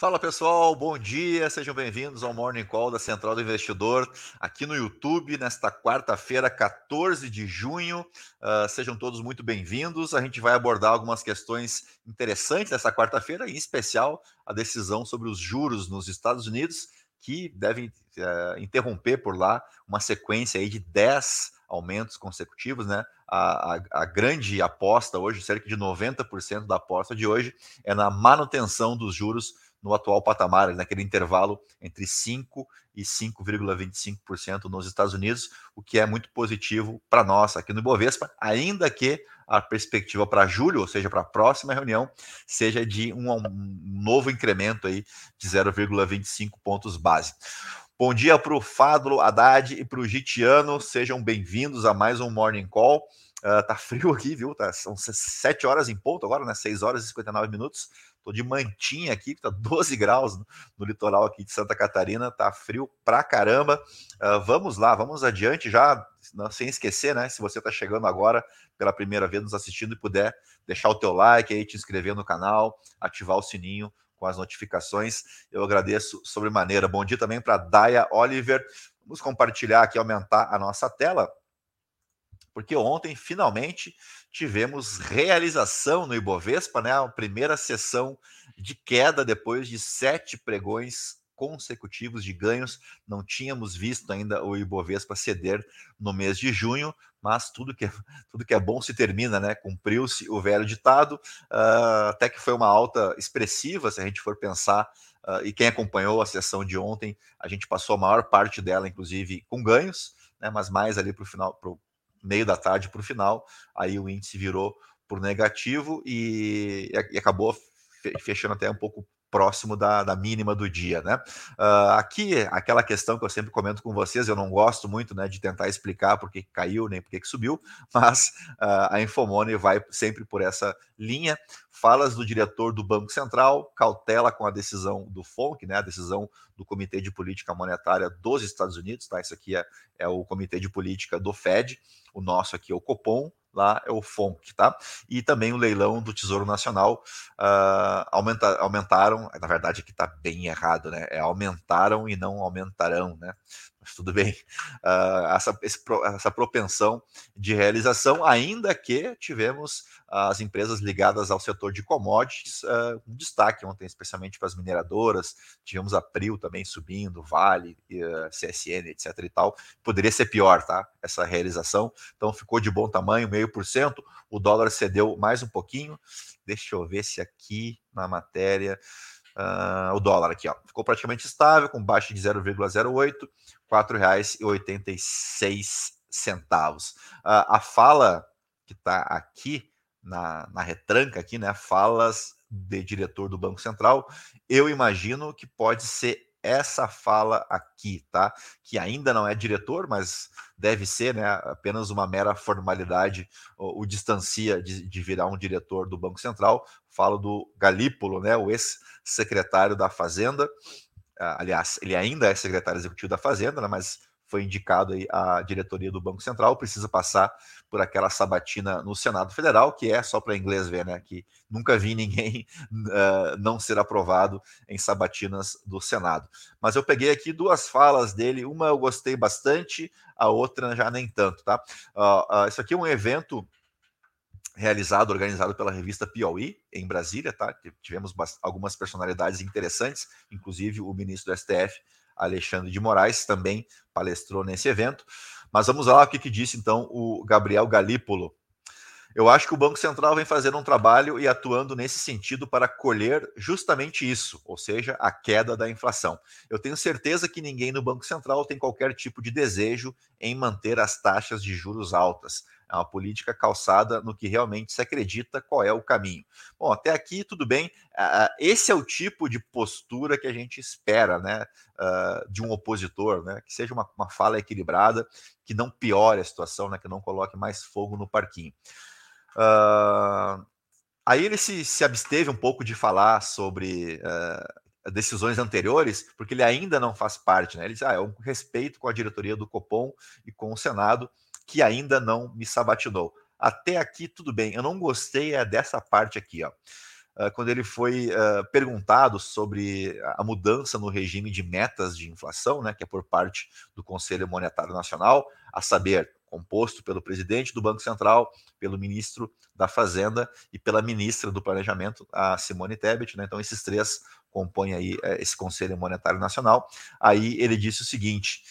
Fala pessoal, bom dia, sejam bem-vindos ao Morning Call da Central do Investidor, aqui no YouTube, nesta quarta-feira, 14 de junho. Uh, sejam todos muito bem-vindos. A gente vai abordar algumas questões interessantes dessa quarta-feira, em especial a decisão sobre os juros nos Estados Unidos, que devem uh, interromper por lá uma sequência aí de 10 aumentos consecutivos, né? A, a, a, grande aposta hoje, cerca de 90% da aposta de hoje, é na manutenção dos juros no atual patamar, naquele intervalo entre 5% e 5,25% nos Estados Unidos, o que é muito positivo para nós aqui no Ibovespa, ainda que a perspectiva para julho, ou seja, para a próxima reunião, seja de um, um novo incremento aí de 0,25 pontos base. Bom dia para o Fadlo Haddad e para o Gitiano, sejam bem-vindos a mais um Morning Call. Uh, tá frio aqui, viu? Tá, são 7 horas em ponto agora, né? 6 horas e 59 minutos. Tô de mantinha aqui, que tá 12 graus no, no, litoral aqui de Santa Catarina, tá frio pra caramba. Uh, vamos lá, vamos adiante já, não, sem esquecer, né? Se você tá chegando agora pela primeira vez nos assistindo e puder deixar o teu like aí, te inscrever no canal, ativar o sininho com as notificações, eu agradeço sobremaneira. Bom dia também para Daya Oliver. Vamos compartilhar aqui, aumentar a nossa tela porque ontem finalmente tivemos realização no Ibovespa, né? A primeira sessão de queda depois de sete pregões consecutivos de ganhos. Não tínhamos visto ainda o Ibovespa ceder no mês de junho, mas tudo que é, tudo que é bom se termina, né? Cumpriu-se o velho ditado, uh, até que foi uma alta expressiva, se a gente for pensar. Uh, e quem acompanhou a sessão de ontem, a gente passou a maior parte dela, inclusive, com ganhos, né, mas mais ali para o final, meio da tarde para o final, aí o índice virou por negativo e, e acabou fechando até um pouco próximo da, da mínima do dia, né? Uh, aqui, aquela questão que eu sempre comento com vocês, eu não gosto muito né, de tentar explicar por que caiu, nem por que subiu, mas uh, a Infomone vai sempre por essa linha. Falas do diretor do Banco Central, cautela com a decisão do FONC, né, a decisão do Comitê de Política Monetária dos Estados Unidos, tá? Isso aqui é, é o Comitê de Política do Fed, o nosso aqui é o Copom, lá é o FONC, tá? E também o leilão do Tesouro Nacional uh, aumenta, aumentaram, na verdade aqui está bem errado, né? É aumentaram e não aumentarão, né? Tudo bem. Uh, essa, esse, essa propensão de realização, ainda que tivemos as empresas ligadas ao setor de commodities, uh, um destaque ontem, especialmente para as mineradoras, tivemos a Prio também subindo, Vale, uh, CSN, etc e tal. Poderia ser pior, tá? Essa realização. Então ficou de bom tamanho, meio por cento. O dólar cedeu mais um pouquinho. Deixa eu ver se aqui na matéria. Uh, o dólar aqui, ó, ficou praticamente estável, com baixa de 0,08, R$ 4,86. Uh, a fala que está aqui na, na retranca aqui, né? Falas de diretor do Banco Central, eu imagino que pode ser essa fala aqui, tá? Que ainda não é diretor, mas deve ser, né? Apenas uma mera formalidade, o, o distancia de, de, virar um diretor do Banco Central. Falo do Galípolo, né? O ex-secretário da Fazenda. aliás, ele ainda é secretário executivo da Fazenda, né? mas foi indicado à diretoria do Banco Central, precisa passar por aquela sabatina no Senado Federal, que é só para inglês ver, né? Que nunca vi ninguém uh, não ser aprovado em sabatinas do Senado. Mas eu peguei aqui duas falas dele, uma eu gostei bastante, a outra já nem tanto, tá? Uh, uh, isso aqui é um evento realizado, organizado pela revista Piauí, em Brasília, tá? Tivemos algumas personalidades interessantes, inclusive o ministro do STF, Alexandre de Moraes, também palestrou nesse evento. Mas vamos lá o que, que disse então o Gabriel Galípolo. Eu acho que o Banco Central vem fazendo um trabalho e atuando nesse sentido para colher justamente isso, ou seja, a queda da inflação. Eu tenho certeza que ninguém no Banco Central tem qualquer tipo de desejo em manter as taxas de juros altas. É uma política calçada no que realmente se acredita qual é o caminho. Bom, até aqui tudo bem. Esse é o tipo de postura que a gente espera, né, de um opositor, né, que seja uma, uma fala equilibrada, que não piore a situação, né, que não coloque mais fogo no parquinho. Uh, aí ele se, se absteve um pouco de falar sobre uh, decisões anteriores, porque ele ainda não faz parte, né? Ele diz, ah, é um respeito com a diretoria do Copom e com o Senado, que ainda não me sabatinou. Até aqui tudo bem. Eu não gostei é dessa parte aqui, ó. uh, quando ele foi uh, perguntado sobre a mudança no regime de metas de inflação, né, que é por parte do Conselho Monetário Nacional, a saber, composto pelo presidente do Banco Central, pelo ministro da Fazenda e pela ministra do Planejamento, a Simone Tebet. Né? Então, esses três compõem aí eh, esse Conselho Monetário Nacional. Aí ele disse o seguinte: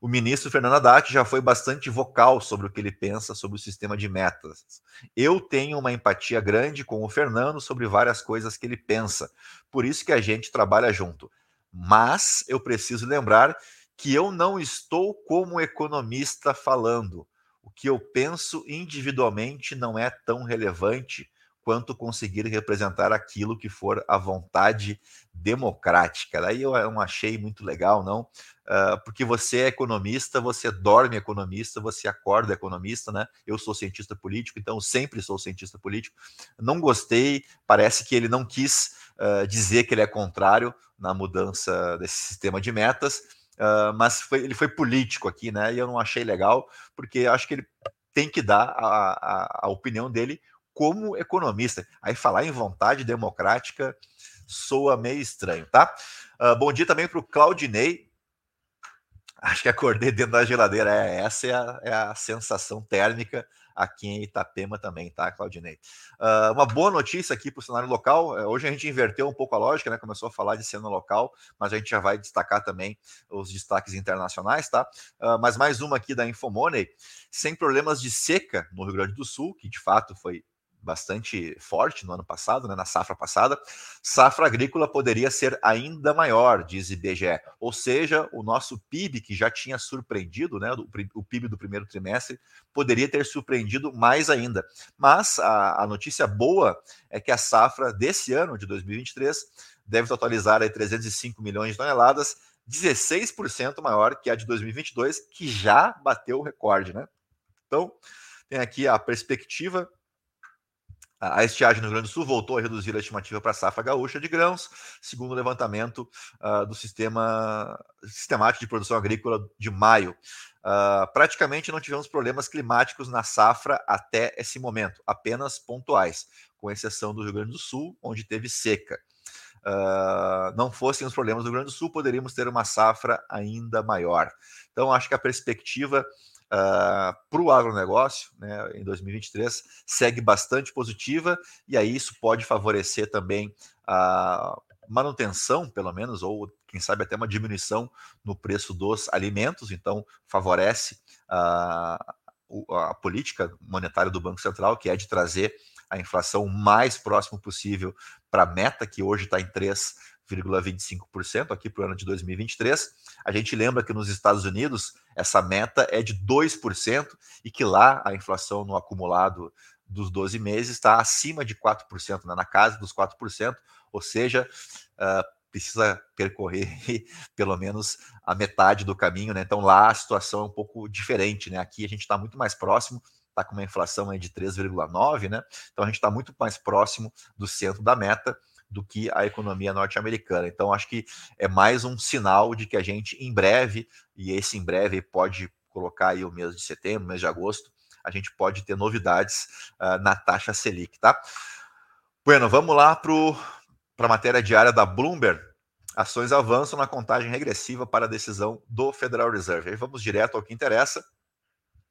o ministro Fernando Haddad já foi bastante vocal sobre o que ele pensa sobre o sistema de metas. Eu tenho uma empatia grande com o Fernando sobre várias coisas que ele pensa, por isso que a gente trabalha junto. Mas eu preciso lembrar que eu não estou como economista falando. O que eu penso individualmente não é tão relevante quanto conseguir representar aquilo que for a vontade democrática. Daí eu não achei muito legal, não, uh, porque você é economista, você dorme economista, você acorda economista, né? Eu sou cientista político, então sempre sou cientista político. Não gostei, parece que ele não quis uh, dizer que ele é contrário na mudança desse sistema de metas, uh, mas foi, ele foi político aqui, né? E eu não achei legal, porque acho que ele tem que dar a, a, a opinião dele como economista. Aí falar em vontade democrática soa meio estranho, tá? Uh, bom dia também para o Claudinei. Acho que acordei dentro da geladeira. É, essa é a, é a sensação térmica aqui em Itapema também, tá, Claudinei? Uh, uma boa notícia aqui para o cenário local. É, hoje a gente inverteu um pouco a lógica, né? Começou a falar de cena local, mas a gente já vai destacar também os destaques internacionais, tá? Uh, mas mais uma aqui da Infomoney. Sem problemas de seca no Rio Grande do Sul, que de fato foi bastante forte no ano passado, né, na safra passada, safra agrícola poderia ser ainda maior, diz IBGE. Ou seja, o nosso PIB, que já tinha surpreendido, né, o PIB do primeiro trimestre, poderia ter surpreendido mais ainda. Mas a, a notícia boa é que a safra desse ano, de 2023, deve totalizar aí 305 milhões de toneladas, 16% maior que a de 2022, que já bateu o recorde, né? Então, tem aqui a perspectiva a estiagem no Rio Grande do Sul voltou a reduzir a estimativa para a safra gaúcha de grãos, segundo o levantamento uh, do sistema sistemático de produção agrícola de maio. Uh, praticamente não tivemos problemas climáticos na safra até esse momento, apenas pontuais, com exceção do Rio Grande do Sul, onde teve seca. Uh, não fossem os problemas do Rio Grande do Sul, poderíamos ter uma safra ainda maior. Então, acho que a perspectiva uh, ah, para o agronegócio né, em 2023 segue bastante positiva, e aí isso pode favorecer também a manutenção, pelo menos, ou quem sabe até uma diminuição no preço dos alimentos, então favorece a, a política monetária do Banco Central, que é de trazer a inflação o mais próximo possível para a meta, que hoje está em 3 0,25% aqui para o ano de 2023. A gente lembra que nos Estados Unidos essa meta é de 2% e que lá a inflação no acumulado dos 12 meses está acima de 4%, né, na casa dos 4%, ou seja, uh, precisa percorrer pelo menos a metade do caminho, né? Então lá a situação é um pouco diferente, né? Aqui a gente está muito mais próximo, está com uma inflação aí de 3,9, né? Então a gente está muito mais próximo do centro da meta do que a economia norte-americana. Então, acho que é mais um sinal de que a gente, em breve, e esse em breve pode colocar aí o mês de setembro, mês de agosto, a gente pode ter novidades uh, na taxa Selic, tá? Bueno, vamos lá para a matéria diária da Bloomberg. Ações avançam na contagem regressiva para a decisão do Federal Reserve. Aí vamos direto ao que interessa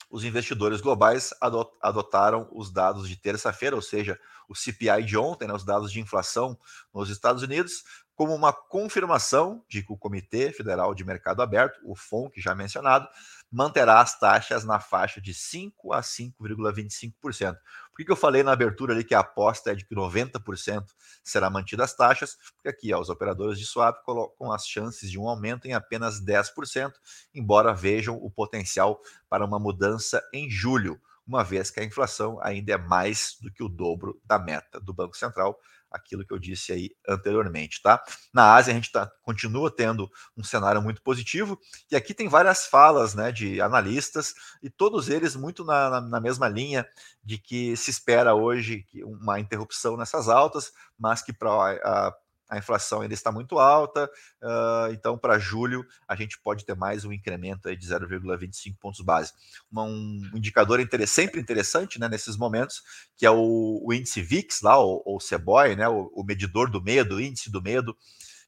os investidores globais adotaram os dados de terça-feira, ou seja, o CPI de ontem, né, os dados de inflação nos Estados Unidos, como uma confirmação de que o Comitê Federal de Mercado Aberto, o FONC já mencionado, manterá as taxas na faixa de 5 a 5,25%. Por que, eu falei na abertura ali que a aposta é de que 90% será mantida as taxas? Porque aqui ó, os operadores de swap colocam as chances de um aumento em apenas 10%, embora vejam o potencial para uma mudança em julho, uma vez que a inflação ainda é mais do que o dobro da meta do Banco Central, aquilo que eu disse aí anteriormente, tá? Na Ásia a gente tá, continua tendo um cenário muito positivo e aqui tem várias falas, né, de analistas e todos eles muito na, na, na mesma linha de que se espera hoje uma interrupção nessas altas, mas que para a inflação ainda está muito alta, uh, então para julho a gente pode ter mais um incremento aí de 0,25 pontos base. Uma, um indicador sempre interessante né, nesses momentos, que é o, o índice VIX, lá, ou, ou CBOI, né, o, o medidor do medo, o índice do medo,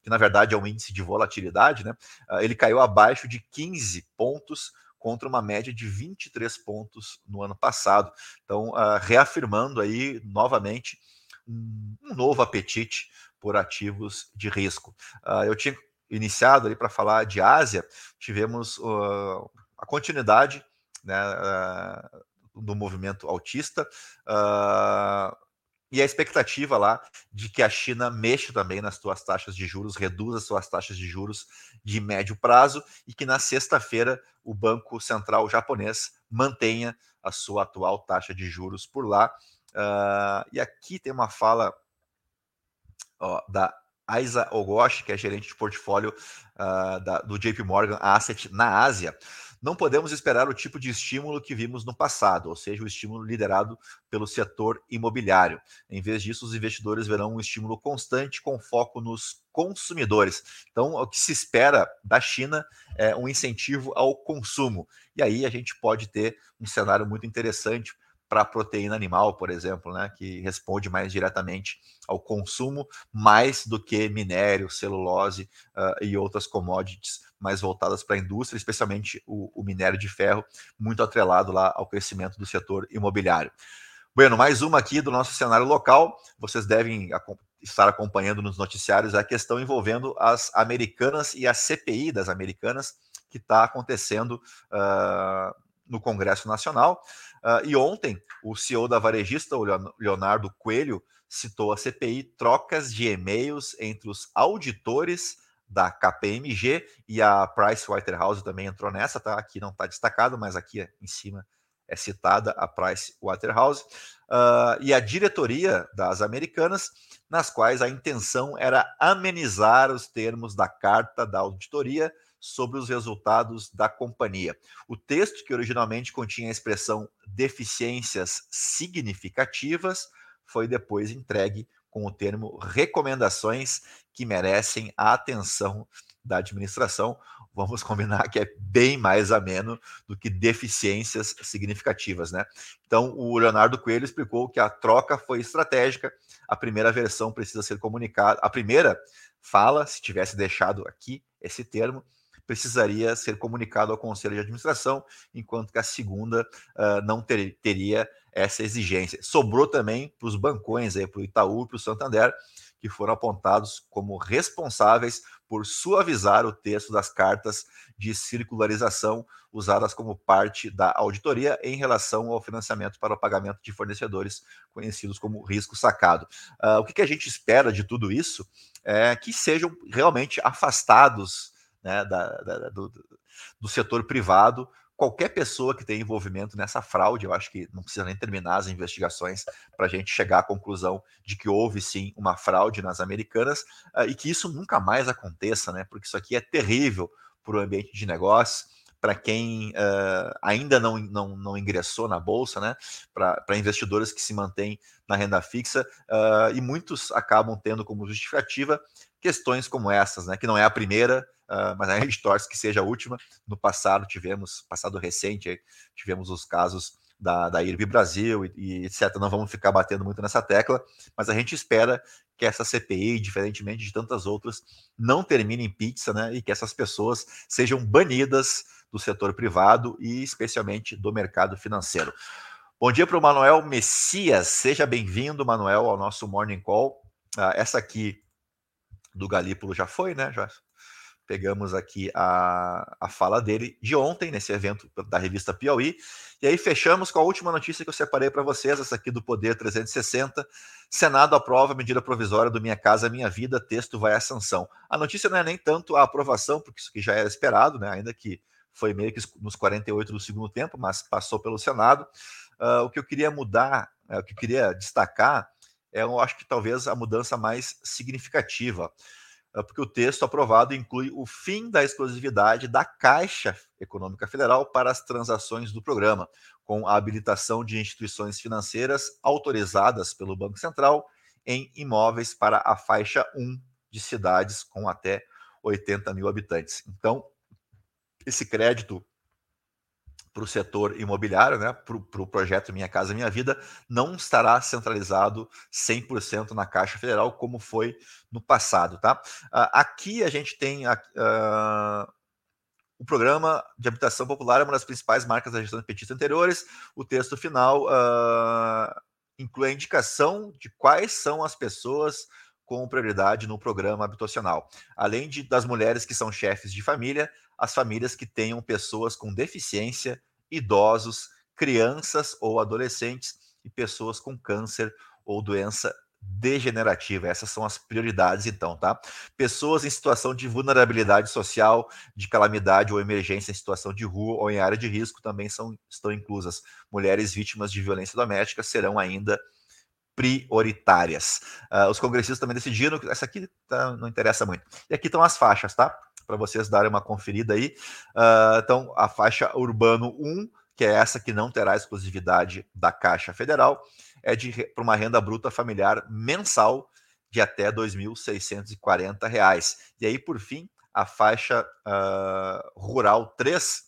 que na verdade é um índice de volatilidade, né, uh, ele caiu abaixo de 15 pontos contra uma média de 23 pontos no ano passado. Então, uh, reafirmando aí novamente um, um novo apetite por ativos de risco. Uh, eu tinha iniciado ali para falar de Ásia, tivemos uh, a continuidade né, uh, do movimento autista e a expectativa lá de que a China mexa também nas suas taxas de juros, reduza as suas taxas de juros de médio prazo e que na sexta-feira o Banco Central japonês mantenha a sua atual taxa de juros por lá. e aqui tem uma fala ó, da Aiza Ogoshi, que é gerente de portfólio uh, da, do JP Morgan Asset na Ásia. Não podemos esperar o tipo de estímulo que vimos no passado, ou seja, o estímulo liderado pelo setor imobiliário. Em vez disso, os investidores verão um estímulo constante com foco nos consumidores. Então, o que se espera da China é um incentivo ao consumo. E aí a gente pode ter um cenário muito interessante para a proteína animal, por exemplo, né, que responde mais diretamente ao consumo, mais do que minério, celulose uh, e outras commodities mais voltadas para a indústria, especialmente o, o, minério de ferro, muito atrelado lá ao crescimento do setor imobiliário. Bueno, mais uma aqui do nosso cenário local. Vocês devem estar acompanhando nos noticiários a questão envolvendo as americanas e a CPI das americanas que está acontecendo uh, no Congresso Nacional. Uh, e ontem, o CEO da varejista, o Leonardo Coelho, citou a CPI trocas de e-mails entre os auditores da KPMG e a Pricewaterhouse também entrou nessa, tá? Aqui não está destacado, mas aqui em cima é citada a Pricewaterhouse uh, e a diretoria das americanas, nas quais a intenção era amenizar os termos da carta da auditoria sobre os resultados da companhia. O texto, que originalmente continha a expressão deficiências significativas, foi depois entregue com o termo recomendações que merecem a atenção da administração. Vamos combinar que é bem mais ameno do que deficiências significativas, né? Então, o Leonardo Coelho explicou que a troca foi estratégica, a primeira versão precisa ser comunicada. A primeira fala, se tivesse deixado aqui esse termo, precisaria ser comunicado ao Conselho de Administração, enquanto que a segunda uh, não ter, teria essa exigência. Sobrou também para os bancões, para o Itaú e para o Santander, que foram apontados como responsáveis por suavizar o texto das cartas de circularização usadas como parte da auditoria em relação ao financiamento para o pagamento de fornecedores conhecidos como risco sacado. Uh, o que, que, a gente espera de tudo isso é que sejam realmente afastados né, da, da, do, do setor privado qualquer pessoa que tenha envolvimento nessa fraude, eu acho que não precisa nem terminar as investigações para a gente chegar à conclusão de que houve sim uma fraude nas americanas uh, e que isso nunca mais aconteça, né? Porque isso aqui é terrível para o ambiente de negócio, para quem uh, ainda não, não, não ingressou na bolsa, né? Para investidores que se mantêm na renda fixa, uh, e muitos acabam tendo como justificativa questões como essas, né? Que não é a primeira uh, mas a gente torce que seja a última. No passado tivemos, passado recente, tivemos os casos da, da IRB Brasil e, e, etc. Não vamos ficar batendo muito nessa tecla, mas a gente espera que essa CPI, diferentemente de tantas outras, não termine em pizza, né? E que essas pessoas sejam banidas do setor privado e especialmente do mercado financeiro. Bom dia para o Manuel Messias, seja bem-vindo, Manuel, ao nosso Morning Call. Uh, essa aqui do Galípolo já foi, né? Já pegamos aqui a, a fala dele de ontem, nesse evento da revista Piauí, e aí fechamos com a última notícia que eu separei para vocês, essa aqui do Poder 360. Senado aprova a medida provisória do Minha Casa Minha Vida, texto vai à sanção. A notícia não é nem tanto a aprovação, porque isso aqui já era esperado, né? ainda que foi meio que nos 48 do segundo tempo, mas passou pelo Senado. Uh, o que eu queria mudar, uh, o que eu queria destacar, é, eu acho que talvez a mudança mais significativa. É porque o texto aprovado inclui o fim da exclusividade da Caixa Econômica Federal para as transações do programa, com a habilitação de instituições financeiras autorizadas pelo Banco Central em imóveis para a faixa 1 de cidades com até 80 mil habitantes. Então, esse crédito para o setor imobiliário, né, para o pro projeto Minha Casa Minha Vida, não estará centralizado 100% na Caixa Federal, como foi no passado. Tá? Uh, aqui a gente tem uh, o programa de habitação popular, uma das principais marcas da gestão de petistas anteriores. O texto final uh, inclui a indicação de quais são as pessoas com prioridade no programa habitacional, além de, das mulheres que são chefes de família, as famílias que tenham pessoas com deficiência, idosos, crianças ou adolescentes e pessoas com câncer ou doença degenerativa. Essas são as prioridades, então, tá? Pessoas em situação de vulnerabilidade social, de calamidade ou emergência em situação de rua ou em área de risco também são, estão inclusas. Mulheres vítimas de violência doméstica serão ainda prioritárias. Uh, os congressistas também decidiram que essa aqui tá, não interessa muito. E aqui estão as faixas, tá? Para vocês darem uma conferida aí. Uh, então, a faixa Urbano 1, que é essa que não terá exclusividade da Caixa Federal, é para uma renda bruta familiar mensal de até R$ 2.640. E aí, por fim, a faixa uh, Rural 3,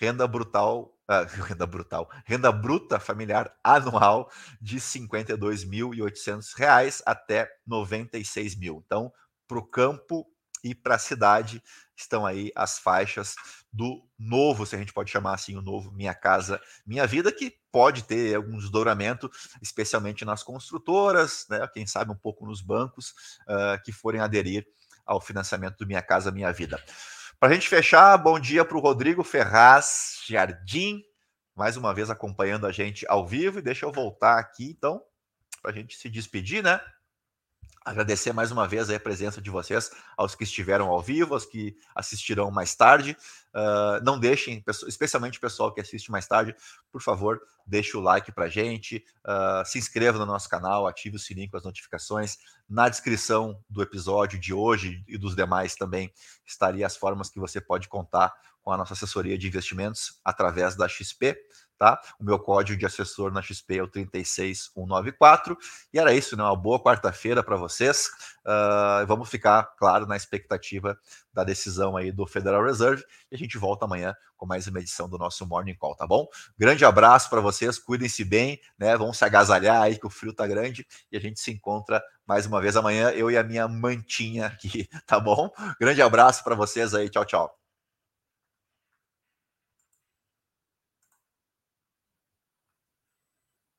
renda brutal Uh, renda brutal, renda bruta familiar anual de R$ 52.800 até R$ 96 mil. Então, para o campo e para a cidade estão aí as faixas do novo, se a gente pode chamar assim, o novo Minha Casa Minha Vida, que pode ter algum desdobramento, especialmente nas construtoras, né, quem sabe um pouco nos bancos uh, que forem aderir ao financiamento do Minha Casa Minha Vida. Para a gente fechar, bom dia para o Rodrigo Ferraz Jardim, mais uma vez acompanhando a gente ao vivo, e deixa eu voltar aqui, então, para a gente se despedir, né? Agradecer mais uma vez a presença de vocês, aos que estiveram ao vivo, aos que assistirão mais tarde. Uh, não deixem, especialmente o pessoal que assiste mais tarde, por favor, deixe o like para gente, uh, se inscreva no nosso canal, ative o sininho com as notificações. Na descrição do episódio de hoje e dos demais também estaria as formas que você pode contar com a nossa assessoria de investimentos através da XP tá? O meu código de assessor na XP é o 36194. E era isso, né? Uma boa quarta-feira para vocês. Uh, vamos ficar, claro, na expectativa da decisão aí do Federal Reserve. E a gente volta amanhã com mais uma edição do nosso Morning Call, tá bom? Grande abraço para vocês, cuidem-se bem, né? Vamos se agasalhar aí que o frio tá grande e a gente se encontra mais uma vez amanhã, eu e a minha mantinha aqui, tá bom? Grande abraço para vocês aí, tchau, tchau.